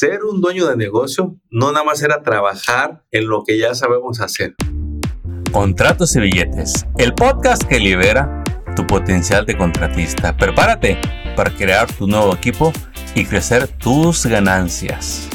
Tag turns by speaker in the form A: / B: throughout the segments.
A: ser un dueño de negocio no nada más era trabajar en lo que ya sabemos hacer.
B: Contratos y billetes, el podcast que libera tu potencial de contratista. Prepárate para crear tu nuevo equipo y crecer tus ganancias.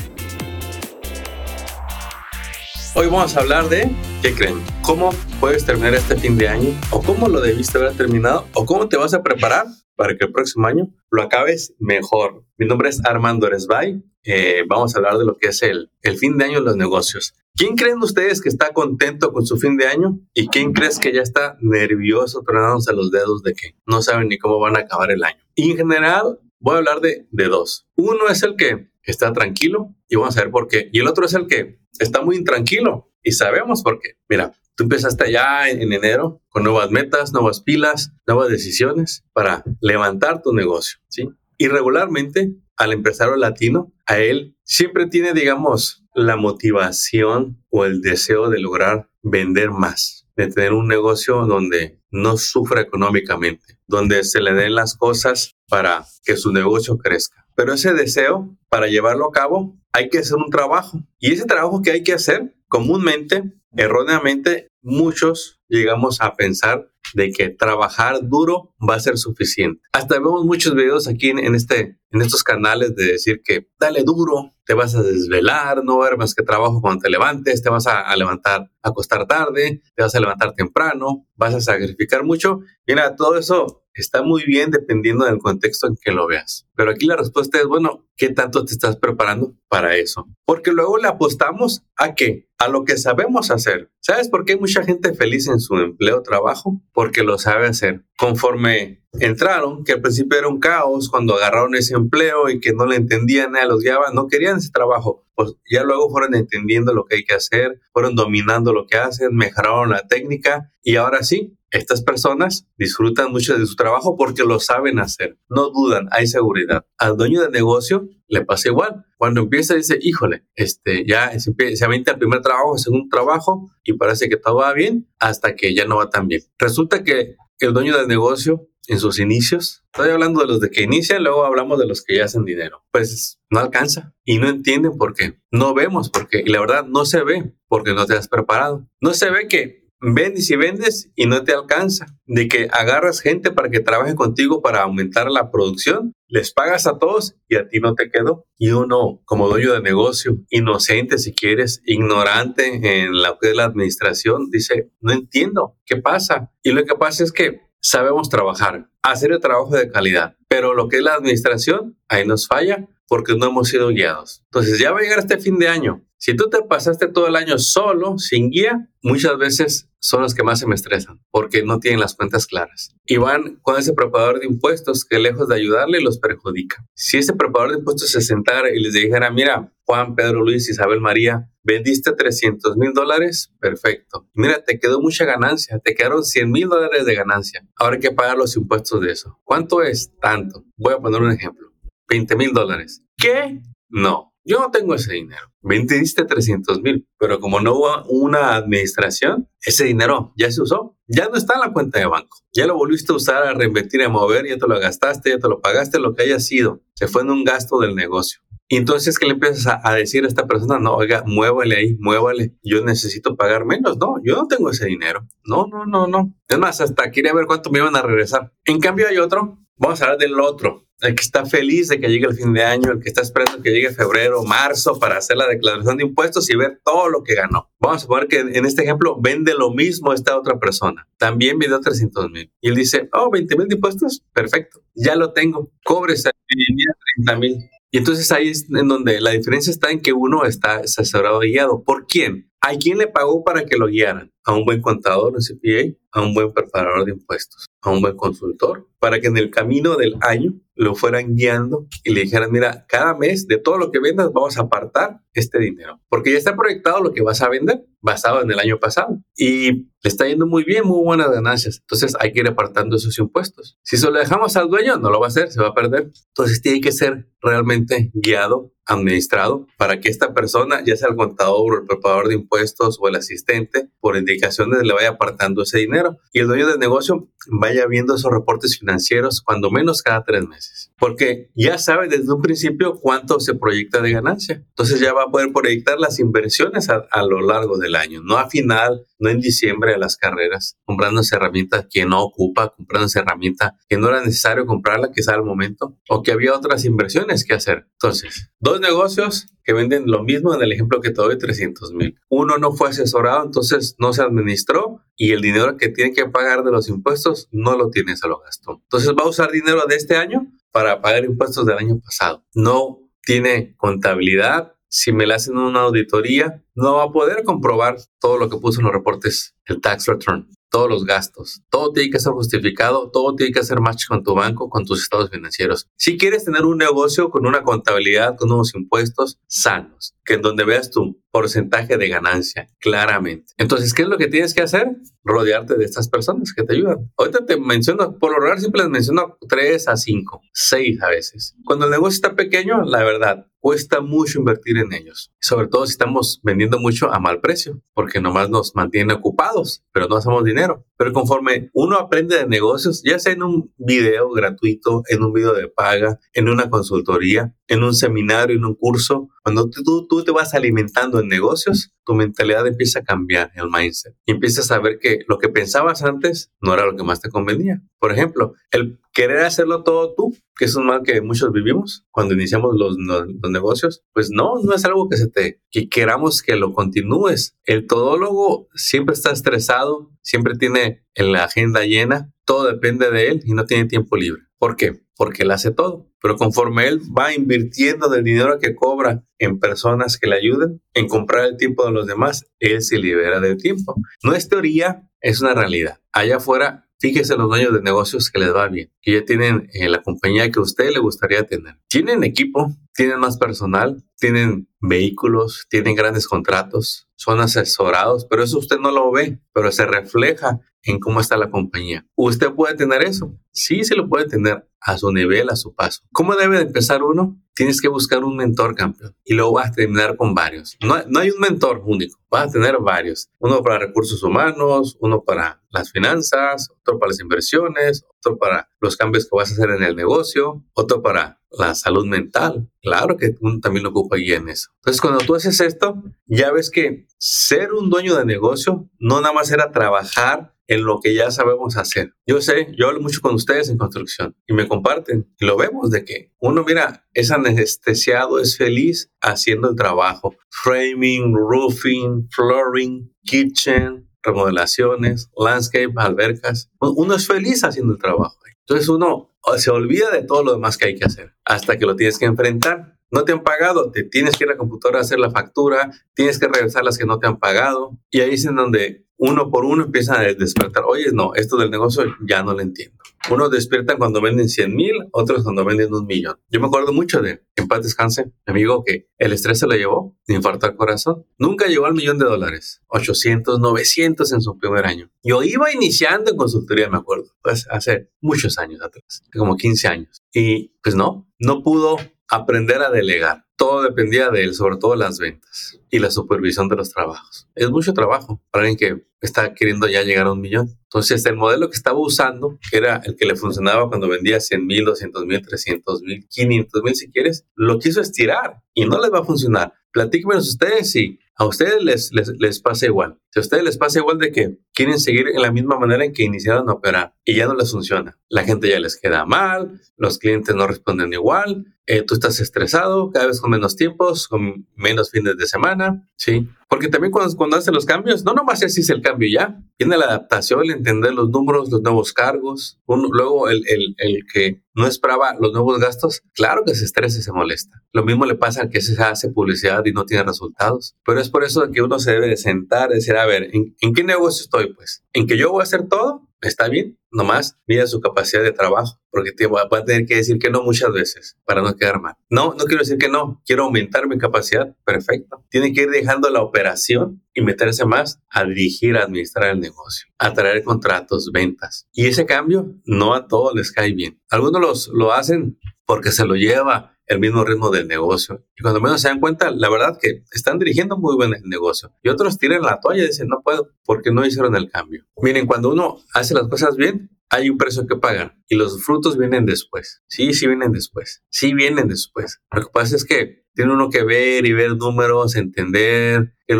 A: Hoy vamos a hablar de, ¿qué creen? ¿Cómo puedes terminar este fin de año? ¿O cómo lo debiste haber terminado? ¿O cómo te vas a preparar para que el próximo año lo acabes mejor? Mi nombre es Armando Eresbay. Eh, vamos a hablar de lo que es el, el fin de año en los negocios. ¿Quién creen ustedes que está contento con su fin de año? ¿Y quién crees que ya está nervioso, tronándose los dedos de que no saben ni cómo van a acabar el año? Y en general, voy a hablar de, de dos. Uno es el que está tranquilo y vamos a ver por qué. Y el otro es el que está muy intranquilo y sabemos por qué. Mira, tú empezaste ya en, enero con nuevas metas, nuevas pilas, nuevas decisiones para levantar tu negocio, ¿sí? Y regularmente al empresario latino, a él siempre tiene, digamos, la motivación o el deseo de lograr vender más, de tener un negocio donde no sufra económicamente, donde se le den las cosas para que su negocio crezca. Pero ese deseo, para llevarlo a cabo, hay que hacer un trabajo. Y ese trabajo que hay que hacer, comúnmente, erróneamente, muchos llegamos a pensar de que trabajar duro va a ser suficiente. Hasta vemos muchos videos aquí en, este, en estos canales de decir que dale duro, te vas a desvelar, no haber más que trabajo cuando te levantes, te vas a, levantar, a acostar tarde, te vas a levantar temprano, vas a sacrificar mucho. Mira, todo eso está muy bien dependiendo del contexto en que lo veas. Pero aquí la respuesta es, bueno, ¿qué tanto te estás preparando para eso? Porque luego le apostamos a qué? A lo que sabemos hacer. ¿Sabes por qué hay mucha gente feliz en su empleo trabajo? Porque lo sabe hacer. Conforme entraron, que al principio era un caos cuando agarraron ese empleo y que no le entendían nada, los guiaban, no querían ese trabajo. Pues ya luego fueron entendiendo lo que hay que hacer, fueron dominando lo que hacen, mejoraron la técnica y ahora sí, estas personas disfrutan mucho de su trabajo porque lo saben hacer, no dudan, hay seguridad. Al dueño de negocio le pasa igual. Cuando empieza dice, híjole, este, ya se, se avienta el primer trabajo, el segundo trabajo y parece que todo va bien hasta que ya no va tan bien. Resulta que el dueño del negocio en sus inicios, estoy hablando de los de que inician, luego hablamos de los que ya hacen dinero, pues no alcanza y no entienden por qué, no vemos por qué. Y la verdad no se ve porque no te has preparado, no se ve que vendes y vendes y no te alcanza. De que agarras gente para que trabaje contigo para aumentar la producción, les pagas a todos y a ti no te quedó. Y uno, como dueño de negocio, inocente si quieres, ignorante en la que es la administración, dice, no entiendo, ¿qué pasa? Y lo que pasa es que sabemos trabajar, hacer el trabajo de calidad, pero lo que es la administración, ahí nos falla porque no hemos sido guiados. Entonces ya va a llegar este fin de año si tú te pasaste todo el año solo, sin guía, muchas veces son los que más se me estresan porque no tienen las cuentas claras. Y van con ese preparador de impuestos que lejos de ayudarle los perjudica. Si ese preparador de impuestos se sentara y les dijera, mira, Juan, Pedro, Luis, Isabel, María, vendiste 300 mil dólares, perfecto. Mira, te quedó mucha ganancia, te quedaron 100 mil dólares de ganancia. Ahora hay que pagar los impuestos de eso. ¿Cuánto es? Tanto. Voy a poner un ejemplo. 20 mil dólares. ¿Qué? No. Yo no tengo ese dinero. Vendiste 300 mil, pero como no hubo una administración, ese dinero ya se usó. Ya no está en la cuenta de banco. Ya lo volviste a usar, a reinvertir, a mover, ya te lo gastaste, ya te lo pagaste, lo que haya sido. Se fue en un gasto del negocio. Entonces, ¿qué le empiezas a, decir a esta persona? No, oiga, muévale ahí, muévale. Yo necesito pagar menos. No, yo no tengo ese dinero. No, no, no, no. Es más, hasta quería ver cuánto me iban a regresar. En cambio, hay otro. Vamos a hablar del otro el que está feliz de que llegue el fin de año, el que está esperando que llegue febrero, marzo para hacer la declaración de impuestos y ver todo lo que ganó. Vamos a suponer que en este ejemplo vende lo mismo esta otra persona. También vendió 300 mil. Y él dice, oh, 20 mil de impuestos, perfecto, ya lo tengo. Cobre 30 mil. Y entonces ahí es en donde la diferencia está en que uno está asesorado guiado. ¿Por quién? ¿A quién le pagó para que lo guiaran? ¿A un buen contador, un CPA? ¿A un buen preparador de impuestos? ¿A un buen consultor? Para que en el camino del año lo fueran guiando y le dijeran, mira, cada mes de todo lo que vendas vamos a apartar este dinero, porque ya está proyectado lo que vas a vender basado en el año pasado y le está yendo muy bien, muy buenas ganancias. Entonces hay que ir apartando esos impuestos. Si se lo dejamos al dueño, no lo va a hacer, se va a perder. Entonces tiene que ser realmente guiado administrado para que esta persona, ya sea el contador o el preparador de impuestos o el asistente, por indicaciones le vaya apartando ese dinero y el dueño del negocio vaya viendo esos reportes financieros cuando menos cada tres meses. Porque ya sabe desde un principio cuánto se proyecta de ganancia. Entonces ya va a poder proyectar las inversiones a, lo largo del año, no a final, no en diciembre a las carreras, comprando esa herramienta que no ocupa, comprando esa herramienta que no era necesario comprarla, sea al momento, o que había otras inversiones que hacer. Entonces, dos negocios que venden lo mismo en el ejemplo que te doy, 300 mil. Uno no fue asesorado, entonces no se administró y el dinero que tiene que pagar de los impuestos no lo tiene, se lo gastó. Entonces va a usar dinero de este año para pagar impuestos del año pasado. No tiene contabilidad. Si me le hacen una auditoría, no va a poder comprobar todo lo que puso en los reportes, el tax return todos los gastos. Todo tiene que ser justificado, todo tiene que hacer match con tu banco, con tus estados financieros. Si quieres tener un negocio con una contabilidad, con unos impuestos sanos, que en donde veas tu porcentaje de ganancia claramente. Entonces, ¿qué es lo que tienes que hacer? Rodearte de estas personas que te ayudan. Ahorita te menciono, por lo regular siempre les menciono 3 a 5, 6 a veces. Cuando el negocio está pequeño, la verdad, cuesta mucho invertir en ellos. Sobre todo si estamos vendiendo mucho a mal precio, porque nomás nos mantiene ocupados, pero no hacemos dinero. Pero conforme uno aprende de negocios, ya sea en un video gratuito, en un video de paga, en una consultoría, en un seminario, en un curso, cuando tú, tú te vas alimentando negocios, tu mentalidad empieza a cambiar, el mindset. Y empiezas a ver que lo que pensabas antes no era lo que más te convenía. Por ejemplo, el querer hacerlo todo tú, que es un mal que muchos vivimos cuando iniciamos los, los, negocios, pues no, no es algo que se te, que queramos que lo continúes. El todólogo siempre está estresado, siempre tiene la agenda llena, todo depende de él y no tiene tiempo libre. ¿Por qué? Porque él hace todo. Pero conforme él va invirtiendo del dinero que cobra en personas que le ayuden, en comprar el tiempo de los demás, él se libera del tiempo. No es teoría, es una realidad. Allá afuera Fíjese los dueños de negocios que les va bien, que ya tienen eh, la compañía que a usted le gustaría tener. Tienen equipo, tienen más personal, tienen vehículos, tienen grandes contratos, son asesorados, pero eso usted no lo ve, pero se refleja en cómo está la compañía. ¿Usted puede tener eso? Sí, se lo puede tener a su nivel, a su paso. ¿Cómo debe de empezar uno? Tienes que buscar un mentor campeón y luego vas a terminar con varios. No, no hay un mentor único, vas a tener varios. Uno para recursos humanos, uno para las finanzas, otro para las inversiones, otro para los cambios que vas a hacer en el negocio, otro para la salud mental. Claro que uno también lo ocupa ahí en eso. Entonces, cuando tú haces esto, ya ves que ser un dueño de negocio no nada más era trabajar en lo que ya sabemos hacer. Yo sé, yo hablo mucho con ustedes en construcción y me comparten lo vemos de que uno, mira, es anestesiado, es feliz haciendo el trabajo. Framing, roofing, flooring, kitchen, remodelaciones, landscape, albercas. Uno es feliz haciendo el trabajo. Entonces uno se olvida de todo lo demás que hay que hacer hasta que lo tienes que enfrentar. No te han pagado, te tienes que ir a la computadora a hacer la factura, tienes que regresar las que no te han pagado. Y ahí es en donde uno por uno empiezan a despertar. Oye, no, esto del negocio ya no lo entiendo. Unos despiertan cuando venden 100 mil, otros cuando venden un millón. Yo me acuerdo mucho de, en paz descanse, mi amigo que el estrés se lo llevó, infarto al corazón. Nunca llegó al millón de dólares. 800, 900 en su primer año. Yo iba iniciando en consultoría, me acuerdo, pues hace muchos años atrás, como 15 años. Y pues no, no pudo aprender a delegar todo dependía de él, sobre todo las ventas y la supervisión de los trabajos. Es mucho trabajo para alguien que está queriendo ya llegar a un millón. Entonces, el modelo que estaba usando, que era el que le funcionaba cuando vendía 100 mil, 200 mil, 300 mil, 500 mil si quieres, lo quiso estirar y no les va a funcionar. Platíquenos ustedes si a ustedes les, les, les, pasa igual. Si a ustedes les pasa igual de que quieren seguir en la misma manera en que iniciaron a operar y ya no les funciona. La gente ya les queda mal, los clientes no responden igual, eh, tú estás estresado, cada vez con menos tiempos, con menos fines de semana, ¿sí? Porque también cuando, cuando hacen los cambios, no nomás es el cambio ya, viene la adaptación, el entender los números, los nuevos cargos, luego el, el, el, que no esperaba los nuevos gastos, claro que se estresa y se molesta. Lo mismo le pasa al que se hace publicidad y no tiene resultados, pero es por eso que uno se debe de sentar decir, a ver, ¿en, ¿en qué negocio estoy? Pues, ¿en que yo voy a hacer todo? Está bien, nomás mira su capacidad de trabajo, porque te va a tener que decir que no muchas veces para no quedar mal. No, no quiero decir que no, quiero aumentar mi capacidad, perfecto. Tiene que ir dejando la operación y meterse más a dirigir, a administrar el negocio, a traer contratos, ventas. Y ese cambio no a todos les cae bien. Algunos lo hacen porque se lo lleva el mismo ritmo del negocio. Y cuando menos se dan cuenta, la verdad que están dirigiendo muy bien el negocio. Y otros tiran la toalla y dicen, no puedo, porque no hicieron el cambio. Miren, cuando uno hace las cosas bien, hay un precio que pagar y los frutos vienen después. Sí, sí vienen después. Sí vienen después. Lo que pasa es que tiene uno que ver y ver números, entender qué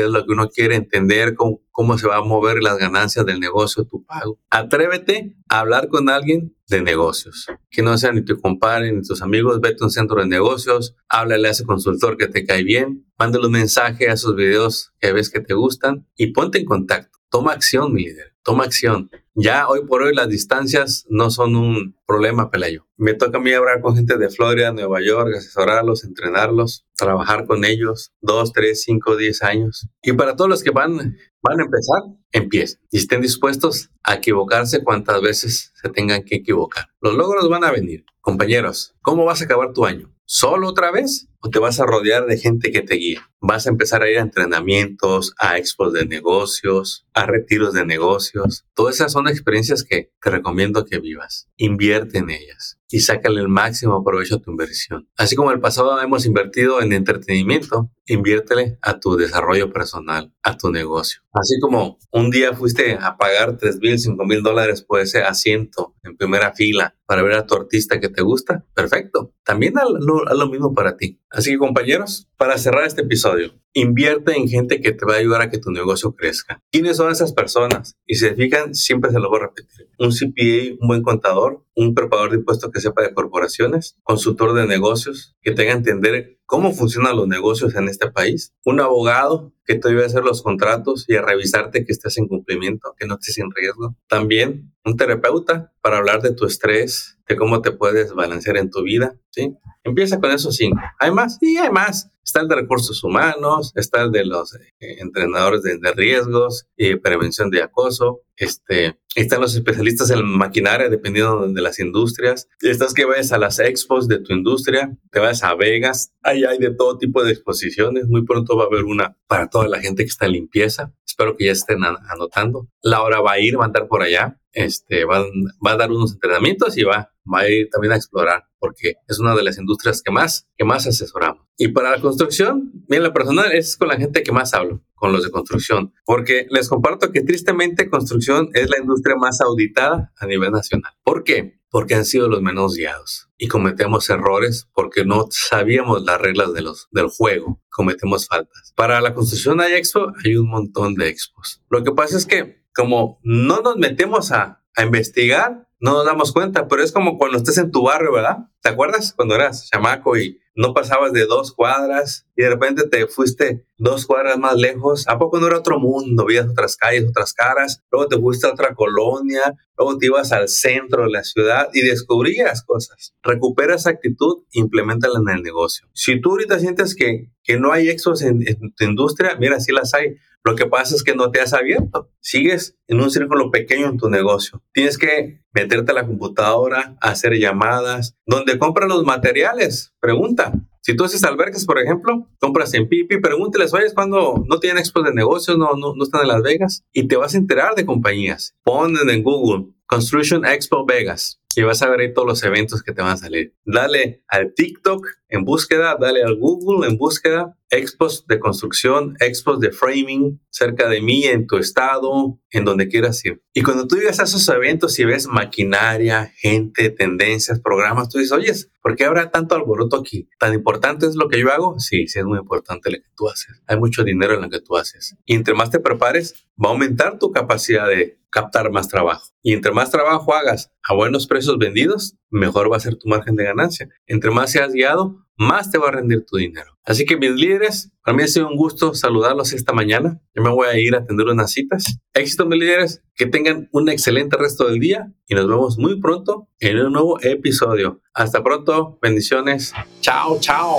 A: es lo que uno quiere, entender cómo, cómo se va a mover las ganancias del negocio, tu pago. Atrévete a hablar con alguien de negocios, que no sea ni tu compadre ni tus amigos, vete a un centro de negocios, háblale a ese consultor que te cae bien, mándale un mensaje a esos videos que ves que te gustan y ponte en contacto. Toma acción, mi líder. Toma acción. Ya hoy por hoy las distancias no son un problema, Pelayo. Me toca a mí hablar con gente de Florida, Nueva York, asesorarlos, entrenarlos, trabajar con ellos dos, tres, cinco, diez años. Y para todos los que van, van a empezar, empiecen y estén dispuestos a equivocarse cuantas veces se tengan que equivocar. Los logros van a venir. Compañeros, ¿cómo vas a acabar tu año? ¿Solo otra vez? ¿O te vas a rodear de gente que te guíe? Vas a empezar a ir a entrenamientos, a expos de negocios, a retiros de negocios. Todas esas son experiencias que te recomiendo que vivas. Invierte en ellas y sácale el máximo provecho a tu inversión. Así como el pasado hemos invertido en entretenimiento, inviértele a tu desarrollo personal, a tu negocio. Así como un día fuiste a pagar 3 mil, 5 mil dólares por ese asiento en primera fila para ver a tu artista que te gusta, perfecto. También haz lo, mismo para ti. Así que compañeros, para cerrar este episodio, invierte en gente que te va a ayudar a que tu negocio crezca. ¿Quiénes son esas personas? Y se fijan, siempre se lo voy a repetir. Un CPA, un buen contador, un preparador de impuestos que sepa de corporaciones, consultor de negocios, que tenga entender cómo funcionan los negocios en este país, un abogado que te ayude a hacer los contratos y a revisarte que estés en cumplimiento, que no estés en riesgo. También un terapeuta para hablar de tu estrés, de cómo te puedes balancear en tu vida, ¿sí? Empieza con esos cinco. ¿Hay más? Sí, hay más. Está el de recursos humanos, está el de los eh, entrenadores de, riesgos y prevención de acoso, este, están los especialistas en maquinaria, dependiendo de las industrias. Estás que vayas a las expos de tu industria, te vas a Vegas, ahí hay de todo tipo de exposiciones. Muy pronto va a haber una para toda la gente que está en limpieza. Espero que ya estén anotando. Laura va a ir, va a andar por allá. Este, va, va a dar unos entrenamientos y va va a ir también a explorar porque es una de las industrias que más, que más asesoramos. Y para la construcción, bien, la personal es con la gente que más hablo, con los de construcción, porque les comparto que tristemente construcción es la industria más auditada a nivel nacional. ¿Por qué? Porque han sido los menos guiados y cometemos errores porque no sabíamos las reglas de los, del juego, cometemos faltas. Para la construcción hay expo, hay un montón de expos. Lo que pasa es que como no nos metemos a, a investigar, no nos damos cuenta, pero es como cuando estés en tu barrio, ¿verdad? ¿Te acuerdas cuando eras chamaco y no pasabas de dos cuadras y de repente te fuiste dos cuadras más lejos? ¿A poco no era otro mundo? Vías otras calles, otras caras, luego te fuiste a otra colonia, luego te ibas al centro de la ciudad y descubrías cosas. Recupera esa actitud, implementala en el negocio. Si tú ahorita sientes que, que no hay éxitos en, en tu industria, mira, sí las hay lo que pasa es que no te has abierto. Sigues en un círculo pequeño en tu negocio. Tienes que meterte a la computadora, hacer llamadas, donde compras los materiales. Pregunta. Si tú haces albergues, por ejemplo, compras en Pipi, pregúnteles, oye, cuando no tienen expos de negocios, no, no, no están en Las Vegas, y te vas a enterar de compañías. Ponen en Google Construction Expo Vegas y vas a ver ahí todos los eventos que te van a salir. Dale al TikTok en búsqueda, dale al Google en búsqueda, expos de construcción, expos de framing cerca de mí, en tu estado, en donde quieras ir. Y cuando tú llegas a esos eventos y ves maquinaria, gente, tendencias, programas, tú dices, oye, ¿por qué habrá tanto alboroto aquí? ¿Tan importante es lo que yo hago? Sí, sí es muy importante lo que tú haces. Hay mucho dinero en lo que tú haces. Y entre más te prepares, va a aumentar tu capacidad de captar más trabajo. Y entre más trabajo hagas a buenos precios vendidos, mejor va a ser tu margen de ganancia. Entre más seas guiado, más te va a rendir tu dinero. Así que mis líderes, para mí ha sido un gusto saludarlos esta mañana. Yo me voy a ir a atender unas citas. Éxito mis líderes, que tengan un excelente resto del día y nos vemos muy pronto en un nuevo episodio. Hasta pronto, bendiciones. Chao, chao.